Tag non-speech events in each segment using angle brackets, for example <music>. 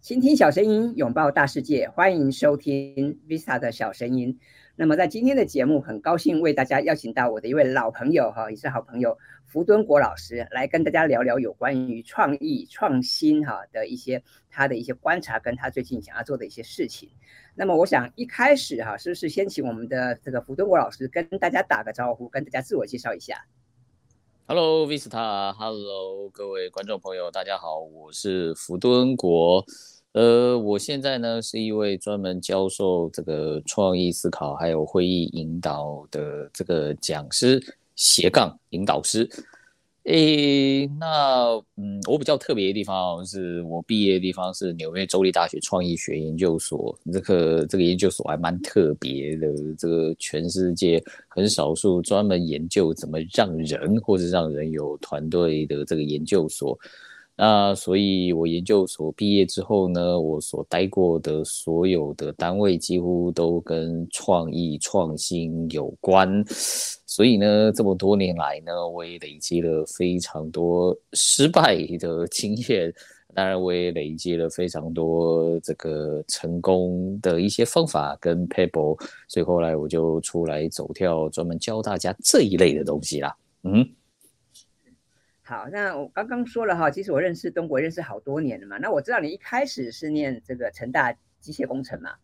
倾听小声音，拥抱大世界，欢迎收听 Vista 的小声音。那么在今天的节目，很高兴为大家邀请到我的一位老朋友哈，也是好朋友福敦国老师，来跟大家聊聊有关于创意创新哈的一些他的一些观察，跟他最近想要做的一些事情。那么我想一开始哈，是不是先请我们的这个福敦国老师跟大家打个招呼，跟大家自我介绍一下？Hello Vista，Hello 各位观众朋友，大家好，我是福敦国。呃，我现在呢是一位专门教授这个创意思考还有会议引导的这个讲师斜杠引导师。诶，那嗯，我比较特别的地方是我毕业的地方是纽约州立大学创意学研究所，这个这个研究所还蛮特别的，这个全世界很少数专门研究怎么让人或者让人有团队的这个研究所。那所以，我研究所毕业之后呢，我所待过的所有的单位几乎都跟创意创新有关。所以呢，这么多年来呢，我也累积了非常多失败的经验，当然，我也累积了非常多这个成功的一些方法跟 paper。所以后来我就出来走跳，专门教大家这一类的东西啦。嗯。好，那我刚刚说了哈，其实我认识东国认识好多年了嘛。那我知道你一开始是念这个成大机械工程嘛，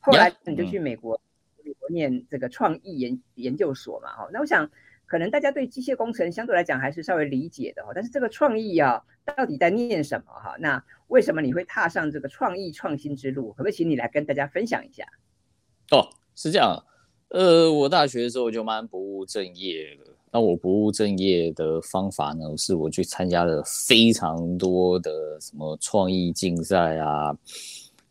后来你就去美国美国念这个创意研研究所嘛。哈，那我想可能大家对机械工程相对来讲还是稍微理解的哈，但是这个创意啊，到底在念什么哈？那为什么你会踏上这个创意创新之路？可不可以请你来跟大家分享一下？哦，是这样，呃，我大学的时候就蛮不务正业了。那我不务正业的方法呢，是我去参加了非常多的什么创意竞赛啊，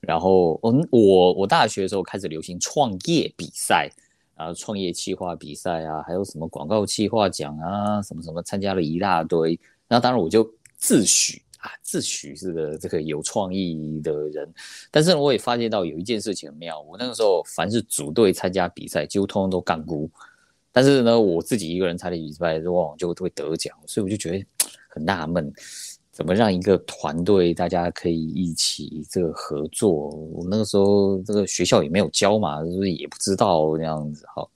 然后嗯，我我大学的时候开始流行创业比赛啊，创业企划比赛啊，还有什么广告企划奖啊，什么什么参加了一大堆。那当然我就自诩啊，自诩是个这个有创意的人，但是我也发现到有一件事情很妙，我那个时候凡是组队参加比赛，几乎通通都摃龟。但是呢，我自己一个人参加比赛，往往就会得奖，所以我就觉得 <tsk> 很纳闷，怎么让一个团队大家可以一起这个合作？我那个时候这个学校也没有教嘛，就是也不知道这样子哈。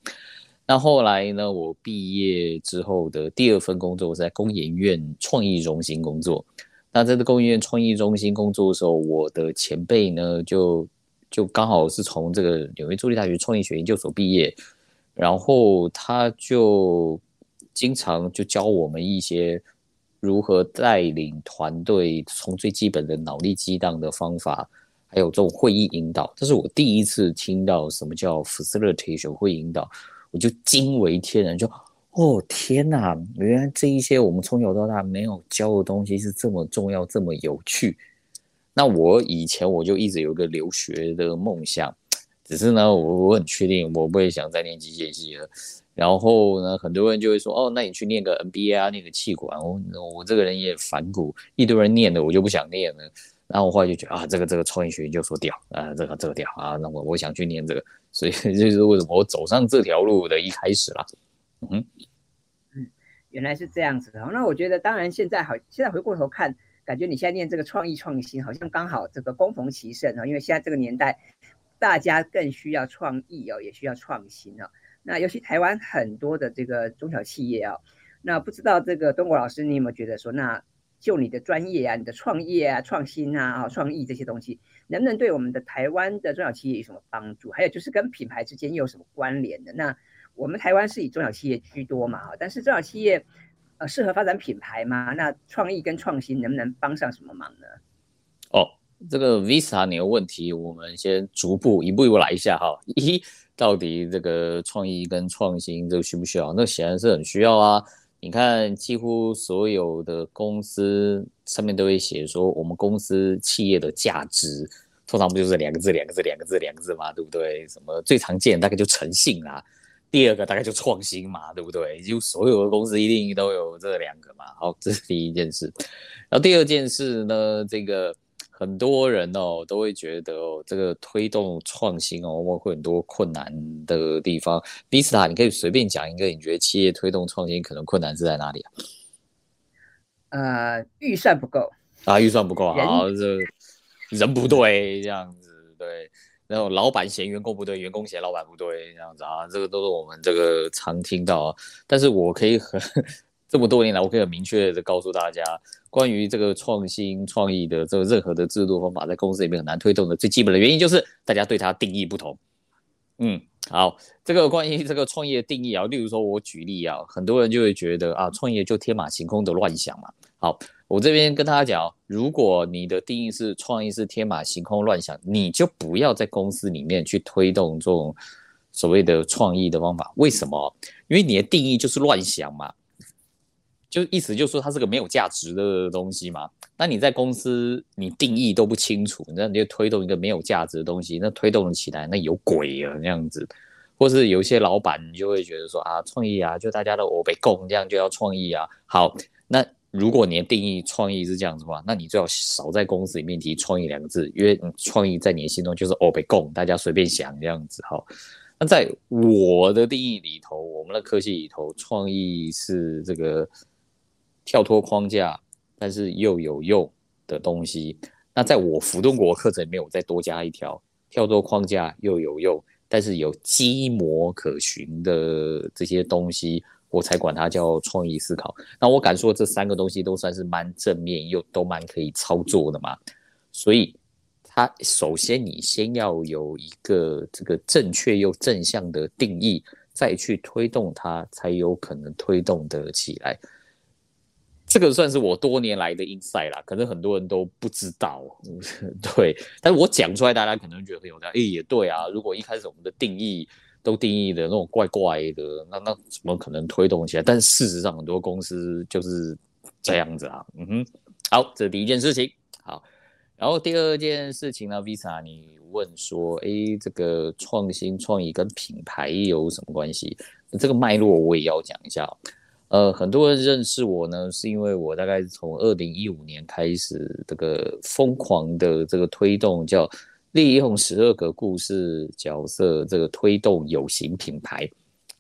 那后来呢，我毕业之后的第二份工作是在工研院创意中心工作。那在这工研院创意中心工作的时候，我的前辈呢，就就刚好是从这个纽约州立大学创意学研究所毕业。然后他就经常就教我们一些如何带领团队，从最基本的脑力激荡的方法，还有这种会议引导。这是我第一次听到什么叫 facilitation 会引导，我就惊为天人，就哦天哪，原来这一些我们从小到大没有教的东西是这么重要，这么有趣。那我以前我就一直有一个留学的梦想。只是呢，我我很确定我不会想再念机械系了。然后呢，很多人就会说，哦，那你去念个 MBA 啊，念个气管。我我这个人也反骨，一堆人念的，我就不想念了。然后我后来就觉得啊，这个这个创意学院就说屌啊，这个这个屌啊，那我我想去念这个。所以这 <laughs> 就是为什么我走上这条路的一开始啦。嗯，原来是这样子的。那我觉得，当然现在好，现在回过头看，感觉你现在念这个创意创新，好像刚好这个攻逢其盛啊，因为现在这个年代。大家更需要创意哦，也需要创新哦。那尤其台湾很多的这个中小企业哦，那不知道这个东国老师，你有没有觉得说，那就你的专业啊、你的创业啊、创新啊、创意这些东西，能不能对我们的台湾的中小企业有什么帮助？还有就是跟品牌之间又有什么关联的？那我们台湾是以中小企业居多嘛，但是中小企业呃适合发展品牌吗？那创意跟创新能不能帮上什么忙呢？哦。这个 Visa，你的问题，我们先逐步一步一步来一下哈。一，到底这个创意跟创新这个需不需要？那显然是很需要啊。你看，几乎所有的公司上面都会写说，我们公司企业的价值，通常不就是两个字、两个字、两个字、两个字嘛，对不对？什么最常见大概就诚信啦，第二个大概就创新嘛，对不对？就所有的公司一定都有这两个嘛。好，这是第一件事。然后第二件事呢，这个。很多人哦都会觉得哦，这个推动创新哦，会很多困难的地方。Vista，你可以随便讲一个，你觉得企业推动创新可能困难是在哪里啊？呃，预算不够啊，预算不够，好，这人不对这样子，对，然后老板嫌员工不对，员工嫌老板不对这样子啊，这个都是我们这个常听到啊。但是我可以很这么多年来，我可以很明确的告诉大家，关于这个创新创意的这个任何的制度方法，在公司里面很难推动的最基本的原因就是大家对它定义不同。嗯，好，这个关于这个创业定义啊，例如说我举例啊，很多人就会觉得啊，创业就天马行空的乱想嘛。好，我这边跟大家讲，如果你的定义是创意是天马行空乱想，你就不要在公司里面去推动这种所谓的创意的方法。为什么？因为你的定义就是乱想嘛。就意思就是说它是个没有价值的东西嘛。那你在公司你定义都不清楚，那你就推动一个没有价值的东西，那推动起来那有鬼啊那样子。或是有一些老板你就会觉得说啊，创意啊，就大家都欧北共这样就要创意啊。好，那如果你的定义创意是这样子的话，那你最好少在公司里面提创意两个字，因为创意在你的心中就是欧北共，大家随便想这样子哈。那在我的定义里头，我们的科技里头，创意是这个。跳脱框架，但是又有用的东西。那在我浮动国课程里面，我再多加一条：跳脱框架又有用，但是有基模可循的这些东西，我才管它叫创意思考。那我敢说，这三个东西都算是蛮正面，又都蛮可以操作的嘛。所以，它首先你先要有一个这个正确又正向的定义，再去推动它，才有可能推动得起来。这个算是我多年来的 insight 啦，可能很多人都不知道，<laughs> 对，但是我讲出来，大家可能觉得很有道理。诶，也对啊，如果一开始我们的定义都定义的那种怪怪的，那那怎么可能推动起来？但事实上，很多公司就是这样子啊。嗯哼，好，这是第一件事情。好，然后第二件事情呢，Visa 你问说，诶，这个创新创意跟品牌有什么关系？这个脉络我也要讲一下。呃，很多人认识我呢，是因为我大概从二零一五年开始，这个疯狂的这个推动叫利用十二个故事角色，这个推动有形品牌。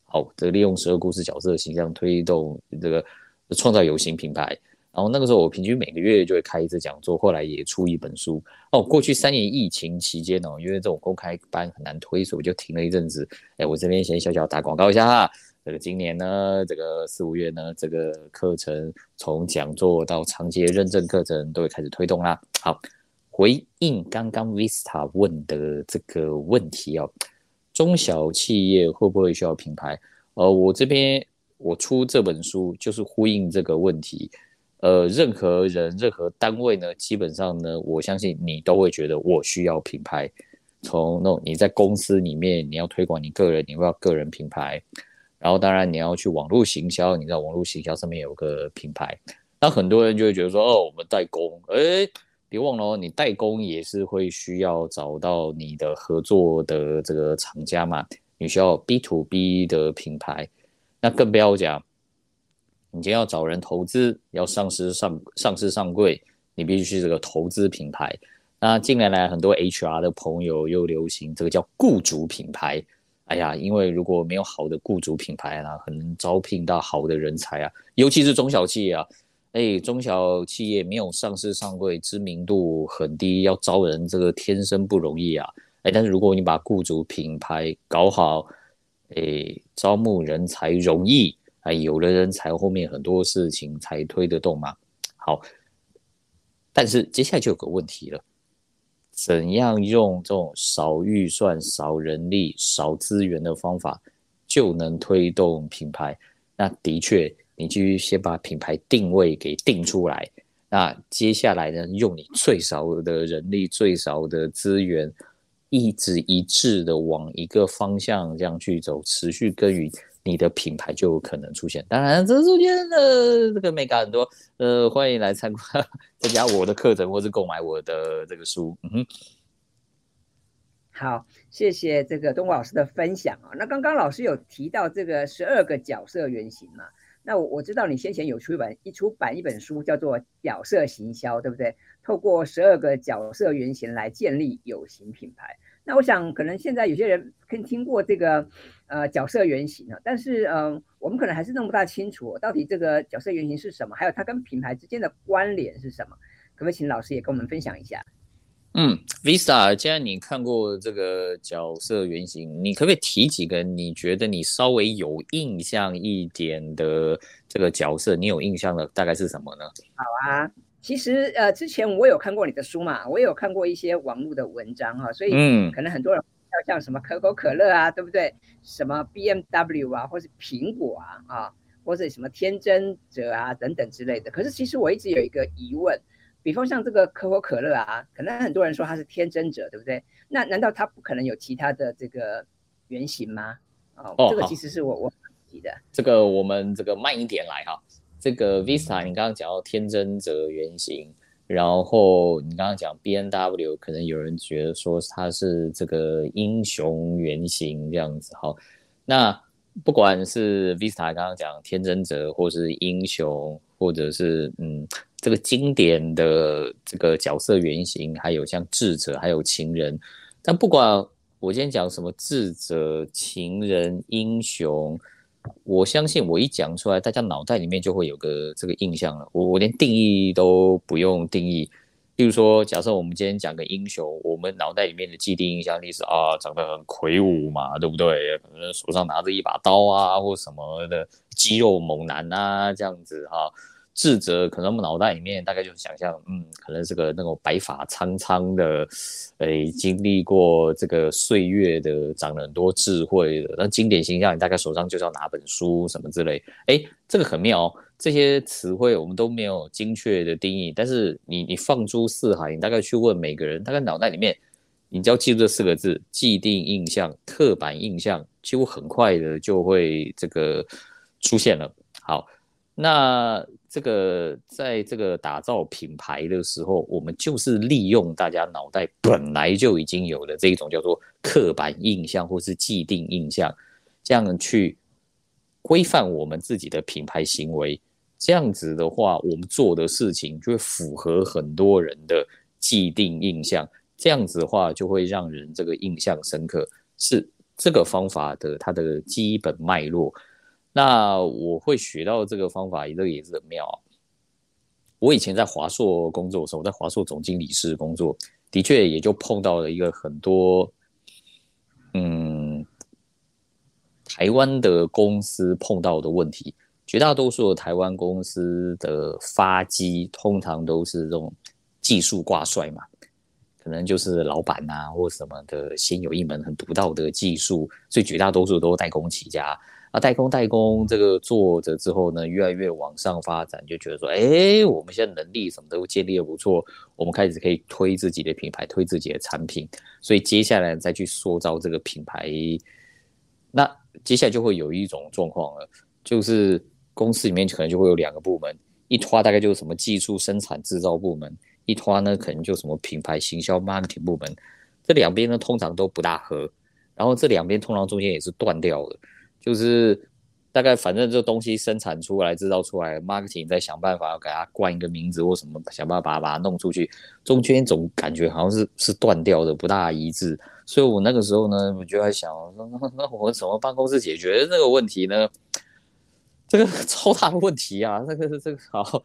好，这个利用十二故事角色的形象推动这个创造有形品牌。然后那个时候我平均每个月就会开一次讲座，后来也出一本书。哦，过去三年疫情期间哦，因为这种公开班很难推，所以我就停了一阵子。哎，我这边先小小打广告一下哈。这个今年呢，这个四五月呢，这个课程从讲座到长期认证课程都会开始推动啦。好，回应刚刚 Vista 问的这个问题哦，中小企业会不会需要品牌？呃，我这边我出这本书就是呼应这个问题。呃，任何人、任何单位呢，基本上呢，我相信你都会觉得我需要品牌。从那你在公司里面，你要推广你个人，你会要个人品牌。然后当然你要去网络行销，你知道网络行销上面有个品牌，那很多人就会觉得说，哦，我们代工，哎，别忘了哦，你代工也是会需要找到你的合作的这个厂家嘛，你需要 B to B 的品牌，那更不要讲，你今天要找人投资，要上市上上市上柜，你必须是这个投资品牌。那近年来很多 HR 的朋友又流行这个叫雇主品牌。哎呀，因为如果没有好的雇主品牌啊，很难招聘到好的人才啊，尤其是中小企业啊，哎，中小企业没有上市上柜，知名度很低，要招人这个天生不容易啊，哎，但是如果你把雇主品牌搞好，哎，招募人才容易，哎，有了人才后面很多事情才推得动嘛。好，但是接下来就有个问题了。怎样用这种少预算、少人力、少资源的方法就能推动品牌？那的确，你继续先把品牌定位给定出来。那接下来呢，用你最少的人力、最少的资源，一直一致的往一个方向这样去走，持续耕耘。你的品牌就可能出现，当然这中间的这个美感很多，呃，欢迎来参观参加我的课程，或是购买我的这个书。嗯哼，好，谢谢这个东老师的分享啊。那刚刚老师有提到这个十二个角色原型嘛？那我我知道你先前有出版一出版一本书，叫做《角色行销》，对不对？透过十二个角色原型来建立有形品牌。那我想，可能现在有些人可以听过这个呃角色原型啊，但是嗯、呃，我们可能还是弄不大清楚到底这个角色原型是什么，还有它跟品牌之间的关联是什么？可不可以请老师也跟我们分享一下？嗯，Vista，既然你看过这个角色原型，你可不可以提几个你觉得你稍微有印象一点的这个角色？你有印象的大概是什么呢？好啊，其实呃，之前我有看过你的书嘛，我也有看过一些网络的文章哈，所以可能很多人要像什么可口可乐啊，对不对？什么 BMW 啊，或是苹果啊啊，或者什么天真者啊等等之类的。可是其实我一直有一个疑问。比方像这个可口可乐啊，可能很多人说它是天真者，对不对？那难道它不可能有其他的这个原型吗？哦，哦这个其实是我我提的。这个我们这个慢一点来哈。这个 Vista，你刚刚讲到天真者原型，然后你刚刚讲 B N W，可能有人觉得说它是这个英雄原型这样子。好，那不管是 Vista 刚刚讲天真者，或是英雄，或者是嗯。这个经典的这个角色原型，还有像智者，还有情人。但不管我今天讲什么智者、情人、英雄，我相信我一讲出来，大家脑袋里面就会有个这个印象了。我我连定义都不用定义。例如说，假设我们今天讲个英雄，我们脑袋里面的既定印象力是啊，长得很魁梧嘛，对不对？可能手上拿着一把刀啊，或什么的肌肉猛男啊，这样子哈、智者可能我们脑袋里面大概就想象，嗯，可能是个那种白发苍苍的，诶，经历过这个岁月的，长了很多智慧的。那经典形象，你大概手上就是要拿本书什么之类。诶，这个很妙哦，这些词汇我们都没有精确的定义，但是你你放诸四海，你大概去问每个人，大概脑袋里面，你只要记住这四个字：既定印象、刻板印象，几乎很快的就会这个出现了。好。那这个在这个打造品牌的时候，我们就是利用大家脑袋本来就已经有的这一种叫做刻板印象或是既定印象，这样去规范我们自己的品牌行为。这样子的话，我们做的事情就会符合很多人的既定印象。这样子的话，就会让人这个印象深刻，是这个方法的它的基本脉络。那我会学到这个方法，这个也是很妙。我以前在华硕工作的时候，我在华硕总经理室工作，的确也就碰到了一个很多，嗯，台湾的公司碰到的问题。绝大多数的台湾公司的发机，通常都是这种技术挂帅嘛，可能就是老板啊或什么的，先有一门很独到的技术，所以绝大多数都代工起家。啊，代工代工，这个做着之后呢，越来越往上发展，就觉得说，哎，我们现在能力什么都建立的不错，我们开始可以推自己的品牌，推自己的产品，所以接下来再去塑造这个品牌，那接下来就会有一种状况了，就是公司里面可能就会有两个部门，一拖大概就是什么技术生产制造部门，一拖呢可能就什么品牌行销 marketing 部门，这两边呢通常都不大合，然后这两边通常中间也是断掉的。就是大概反正这东西生产出来、制造出来，marketing 在想办法要给它冠一个名字或什么，想办法把它弄出去，中间总感觉好像是是断掉的，不大一致。所以我那个时候呢，我就在想，那那我怎么办公室解决这个问题呢？这个 <laughs> 超大的问题啊！那个这个好，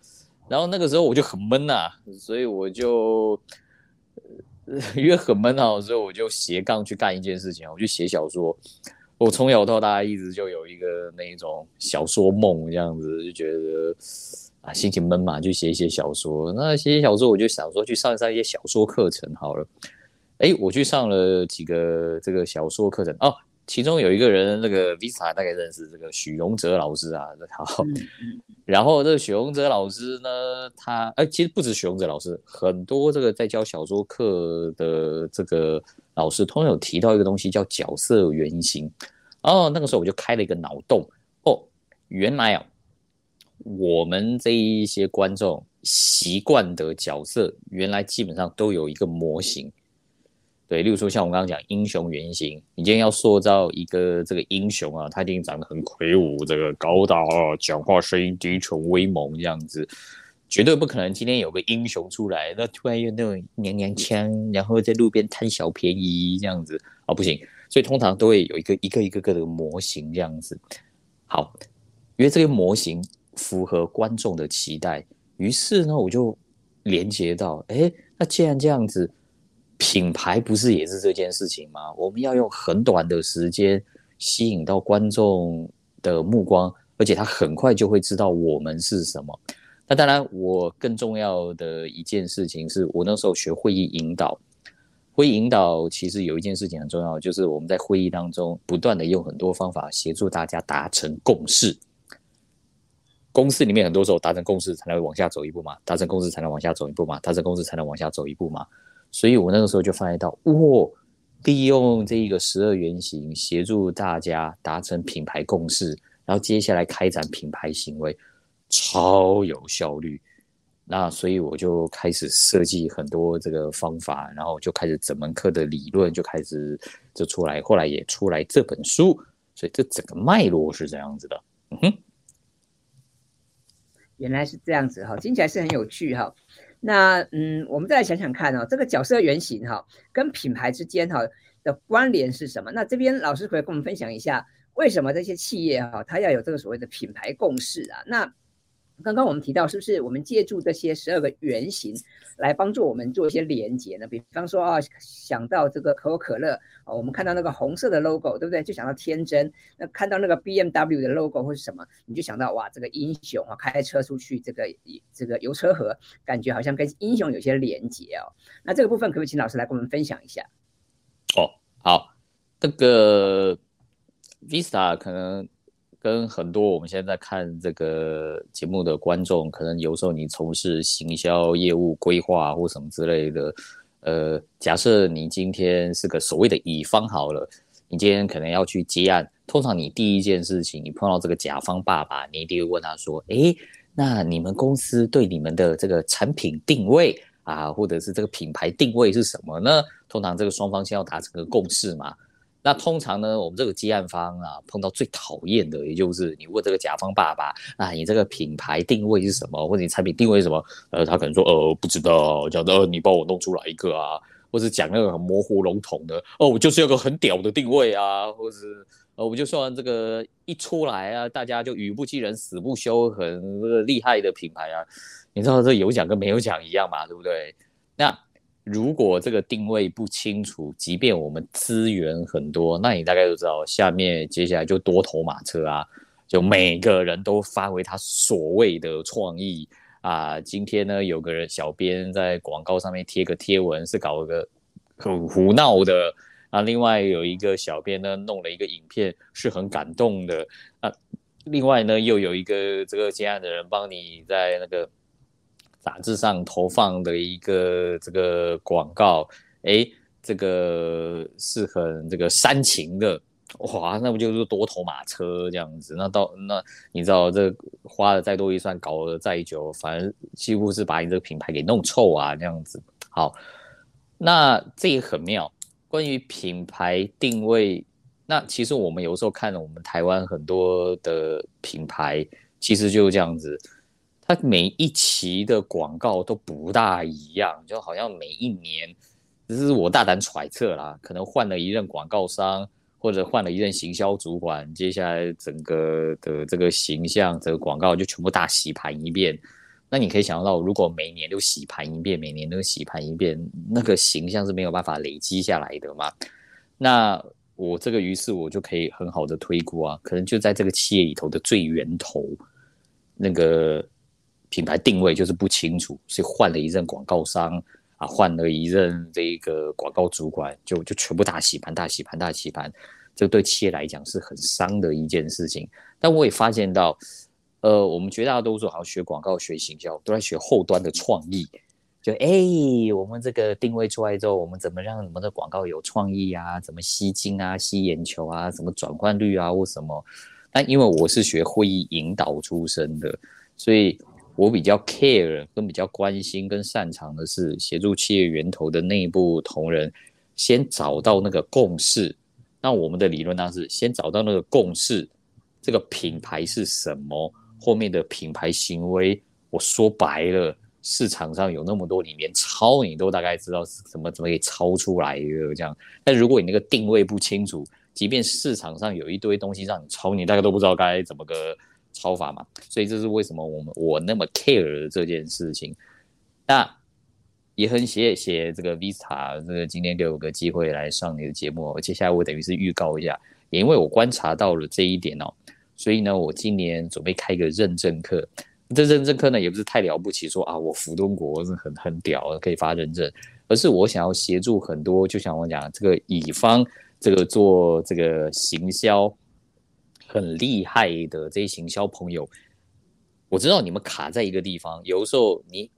然后那个时候我就很闷呐、啊，所以我就 <laughs> 因为很闷啊，所以我就斜杠去干一件事情，我就写小说。我从小到大一直就有一个那一种小说梦，这样子就觉得啊，心情闷嘛，就写一写小说。那写写小说，我就想说去上一上一些小说课程好了。哎，我去上了几个这个小说课程哦，其中有一个人，那个 Vista 大概认识这个许荣哲老师啊，<laughs> 好。然后这个许荣哲老师呢，他哎，其实不止许荣哲老师，很多这个在教小说课的这个。老师通常有提到一个东西叫角色原型，哦，那个时候我就开了一个脑洞，哦，原来啊，我们这一些观众习惯的角色，原来基本上都有一个模型。对，例如说像我刚刚讲英雄原型，你今天要塑造一个这个英雄啊，他一定长得很魁梧，这个高大啊，讲话声音低沉威猛这样子，绝对不可能今天有个英雄出来，那突然用那种娘娘腔，然后在路边贪小便宜这样子啊，不行，所以通常都会有一个一个一个个的模型这样子。好，因为这个模型符合观众的期待，于是呢，我就连接到，哎，那既然这样子。品牌不是也是这件事情吗？我们要用很短的时间吸引到观众的目光，而且他很快就会知道我们是什么。那当然，我更重要的一件事情是我那时候学会议引导。会议引导其实有一件事情很重要，就是我们在会议当中不断的用很多方法协助大家达成共识。公司里面很多时候达成共识才能往下走一步嘛，达成共识才能往下走一步嘛，达成共识才能往下走一步嘛。所以我那个时候就发现到，哇、利用这一个十二原型协助大家达成品牌共识，然后接下来开展品牌行为，超有效率。那所以我就开始设计很多这个方法，然后就开始整门课的理论就开始就出来，后来也出来这本书。所以这整个脉络是这样子的。嗯哼，原来是这样子哈，听起来是很有趣哈。那嗯，我们再来想想看哦，这个角色原型哈，跟品牌之间哈的关联是什么？那这边老师可以跟我们分享一下，为什么这些企业哈，它要有这个所谓的品牌共识啊？那刚刚我们提到，是不是我们借助这些十二个原型来帮助我们做一些连接呢？比方说啊，想到这个可口可乐啊，我们看到那个红色的 logo，对不对？就想到天真。那看到那个 BMW 的 logo 或是什么，你就想到哇，这个英雄啊，开车出去这个这个油车河，感觉好像跟英雄有些连接哦。那这个部分可不可以请老师来跟我们分享一下？哦，好，这个 Visa 可能。跟很多我们现在看这个节目的观众，可能有时候你从事行销业务规划或什么之类的，呃，假设你今天是个所谓的乙方好了，你今天可能要去接案，通常你第一件事情，你碰到这个甲方爸爸，你一定会问他说，诶，那你们公司对你们的这个产品定位啊，或者是这个品牌定位是什么呢？通常这个双方先要达成个共识嘛。那通常呢，我们这个接案方啊，碰到最讨厌的，也就是你问这个甲方爸爸，啊，你这个品牌定位是什么，或者你产品定位是什么？呃，他可能说，呃，不知道，讲的，呃，你帮我弄出来一个啊，或者讲那个很模糊笼统的，哦，我就是有个很屌的定位啊，或是，呃，我就算这个一出来啊，大家就语不惊人死不休，很厉害的品牌啊，你知道这有奖跟没有奖一样嘛，对不对？那。如果这个定位不清楚，即便我们资源很多，那你大概都知道，下面接下来就多头马车啊，就每个人都发挥他所谓的创意啊。今天呢，有个人小编在广告上面贴个贴文，是搞个很胡闹的啊。另外有一个小编呢，弄了一个影片，是很感动的啊。另外呢，又有一个这个接案的人帮你在那个。杂志上投放的一个这个广告，哎，这个是很这个煽情的，哇，那不就是多头马车这样子？那到那你知道这花了再多预算，搞了再久，反正几乎是把你这个品牌给弄臭啊，这样子。好，那这也很妙。关于品牌定位，那其实我们有时候看了我们台湾很多的品牌，其实就是这样子。它每一期的广告都不大一样，就好像每一年，这是我大胆揣测啦，可能换了一任广告商，或者换了一任行销主管，接下来整个的这个形象，这个广告就全部大洗盘一遍。那你可以想到，如果每年都洗盘一遍，每年都洗盘一遍，那个形象是没有办法累积下来的嘛？那我这个于是我就可以很好的推估啊，可能就在这个企业里头的最源头，那个。品牌定位就是不清楚，所以换了一任广告商啊，换了一任这个广告主管，就就全部大洗盘、大洗盘、大洗盘，这对企业来讲是很伤的一件事情。但我也发现到，呃，我们绝大多数好像学广告、学行销，都在学后端的创意。就哎、我们这个定位出来之后，我们怎么让我们的广告有创意啊？怎么吸睛啊、吸眼球啊？怎么转换率啊？或什么？但因为我是学会议引导出身的，所以。我比较 care 跟比较关心跟擅长的是协助企业源头的内部同仁先找到那个共识。那我们的理论呢是先找到那个共识，这个品牌是什么，后面的品牌行为，我说白了，市场上有那么多，你连抄你都大概知道是怎么怎么给抄出来的这样。但如果你那个定位不清楚，即便市场上有一堆东西让你抄，你大概都不知道该怎么个抄法嘛。所以这是为什么我们我那么 care 这件事情。那也很谢谢这个 Vista 这个今天给我个机会来上你的节目，接下来我等于是预告一下，也因为我观察到了这一点哦，所以呢，我今年准备开一个认证课。这认证课呢也不是太了不起，说啊我福东国是很很屌，可以发认证，而是我想要协助很多，就像我讲这个乙方。这个做这个行销很厉害的这些行销朋友，我知道你们卡在一个地方，有时候你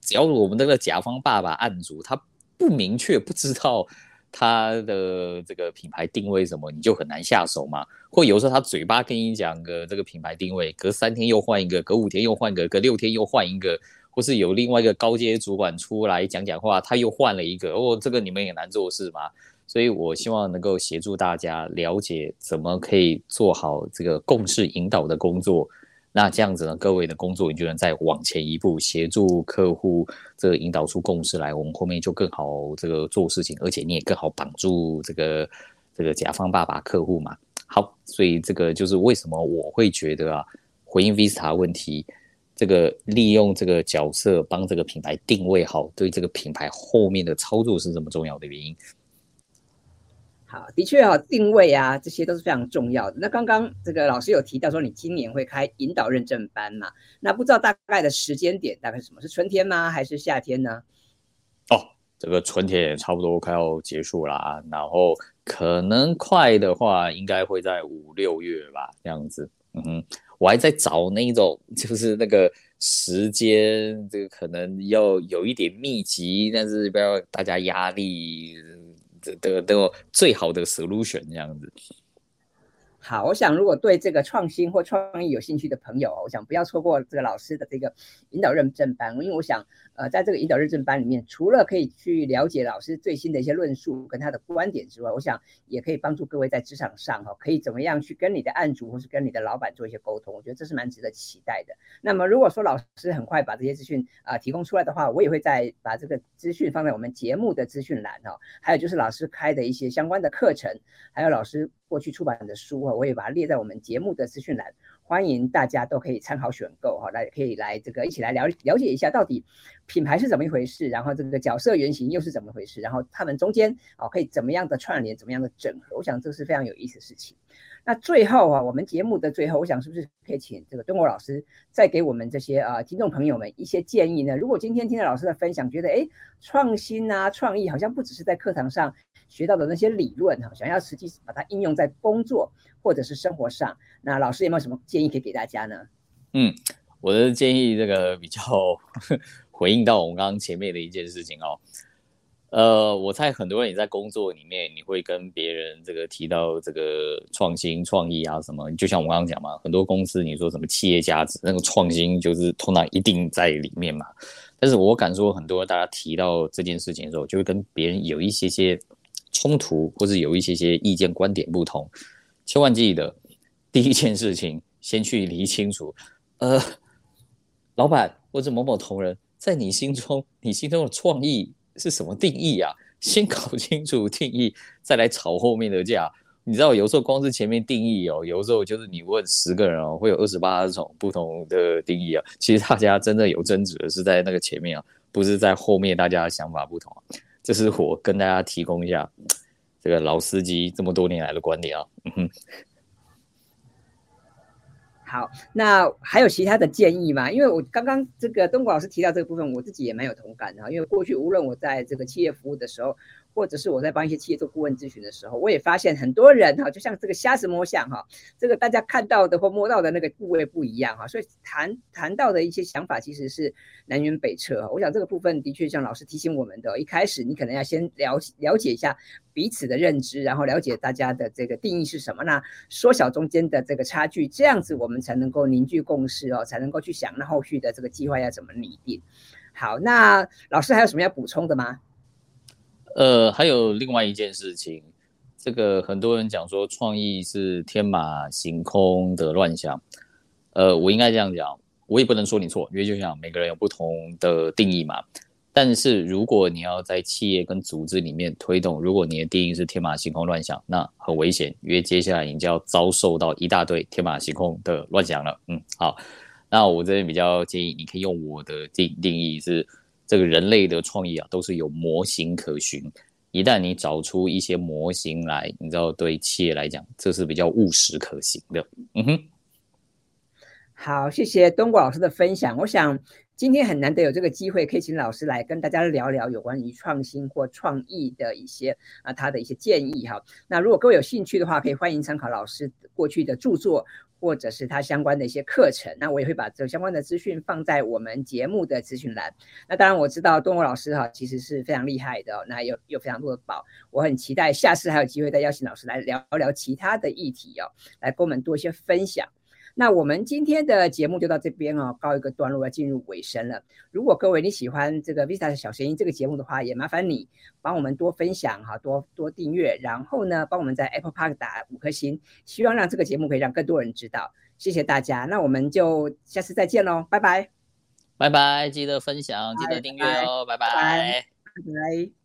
只要我们那个甲方爸爸案主他不明确不知道他的这个品牌定位什么，你就很难下手嘛。或有时候他嘴巴跟你讲个这个品牌定位，隔三天又换一个，隔五天又换一个，隔六天又换一个，或是有另外一个高阶主管出来讲讲话，他又换了一个，哦，这个你们也难做事嘛。所以，我希望能够协助大家了解怎么可以做好这个共识引导的工作。那这样子呢，各位的工作你就能再往前一步，协助客户这个引导出共识来，我们后面就更好这个做事情，而且你也更好绑住这个这个甲方爸爸客户嘛。好，所以这个就是为什么我会觉得啊，回应 Vista 问题，这个利用这个角色帮这个品牌定位好，对这个品牌后面的操作是这么重要的原因。好，的确啊，定位啊，这些都是非常重要的。那刚刚这个老师有提到说，你今年会开引导认证班嘛？那不知道大概的时间点大概是什么？是春天吗？还是夏天呢？哦，这个春天也差不多快要结束啦，然后可能快的话，应该会在五六月吧，这样子。嗯哼，我还在找那种，就是那个时间，这个可能要有一点密集，但是不要大家压力。的的最好的 solution 这样子。好，我想如果对这个创新或创意有兴趣的朋友，我想不要错过这个老师的这个引导认证班，因为我想，呃，在这个引导认证班里面，除了可以去了解老师最新的一些论述跟他的观点之外，我想也可以帮助各位在职场上哈，可以怎么样去跟你的案主或是跟你的老板做一些沟通，我觉得这是蛮值得期待的。那么如果说老师很快把这些资讯啊提供出来的话，我也会再把这个资讯放在我们节目的资讯栏哈，还有就是老师开的一些相关的课程，还有老师过去出版的书啊，我也把它列在我们节目的资讯栏，欢迎大家都可以参考选购哈，来可以来这个一起来了了解一下到底品牌是怎么一回事，然后这个角色原型又是怎么回事，然后他们中间啊可以怎么样的串联，怎么样的整合，我想这是非常有意思的事情。那最后啊，我们节目的最后，我想是不是可以请这个敦国老师再给我们这些啊听众朋友们一些建议呢？如果今天听了老师的分享，觉得哎创新啊创意好像不只是在课堂上学到的那些理论哈，想要实际把它应用在工作或者是生活上，那老师有没有什么建议可以给大家呢？嗯，我的建议这个比较 <laughs> 回应到我们刚刚前面的一件事情哦。呃，我猜很多人也在工作里面，你会跟别人这个提到这个创新创意啊什么，就像我刚刚讲嘛，很多公司你说什么企业价值，那个创新就是通常一定在里面嘛。但是我敢说，很多大家提到这件事情的时候，就会跟别人有一些些冲突，或是有一些些意见观点不同。千万记得，第一件事情先去理清楚，呃，老板或者某某同仁，在你心中，你心中的创意。是什么定义啊？先搞清楚定义，再来吵后面的架。你知道，有时候光是前面定义哦，有时候就是你问十个人哦，会有二十八种不同的定义啊。其实大家真的有争执的是在那个前面啊，不是在后面，大家想法不同啊。这是我跟大家提供一下这个老司机这么多年来的观点啊。嗯哼。好，那还有其他的建议吗？因为我刚刚这个东国老师提到这个部分，我自己也蛮有同感的。因为过去无论我在这个企业服务的时候，或者是我在帮一些企业做顾问咨询的时候，我也发现很多人哈，就像这个瞎子摸象哈，这个大家看到的或摸到的那个部位不一样哈，所以谈谈到的一些想法其实是南辕北辙。我想这个部分的确像老师提醒我们的，一开始你可能要先了了解一下彼此的认知，然后了解大家的这个定义是什么呢？缩小中间的这个差距，这样子我们才能够凝聚共识哦，才能够去想那后续的这个计划要怎么拟定。好，那老师还有什么要补充的吗？呃，还有另外一件事情，这个很多人讲说创意是天马行空的乱想，呃，我应该这样讲，我也不能说你错，因为就像每个人有不同的定义嘛。但是如果你要在企业跟组织里面推动，如果你的定义是天马行空乱想，那很危险，因为接下来你就要遭受到一大堆天马行空的乱想了。嗯，好，那我这边比较建议，你可以用我的定定义是，这个人类的创意啊，都是有模型可循。一旦你找出一些模型来，你知道对企业来讲，这是比较务实可行的。嗯哼，好，谢谢东国老师的分享。我想。今天很难得有这个机会，可以请老师来跟大家聊聊有关于创新或创意的一些啊，他的一些建议哈。那如果各位有兴趣的话，可以欢迎参考老师过去的著作，或者是他相关的一些课程。那我也会把这相关的资讯放在我们节目的资讯栏。那当然我知道东吴老师哈，其实是非常厉害的，那有有非常多的宝。我很期待下次还有机会再邀请老师来聊聊其他的议题哦，来跟我们多一些分享。那我们今天的节目就到这边哦，告一个段落，要进入尾声了。如果各位你喜欢这个 Vista 的小声音这个节目的话，也麻烦你帮我们多分享哈，多多订阅，然后呢，帮我们在 Apple Park 打五颗星，希望让这个节目可以让更多人知道。谢谢大家，那我们就下次再见喽，拜拜，拜拜，记得分享，记得订阅哦，拜拜，拜拜。拜拜。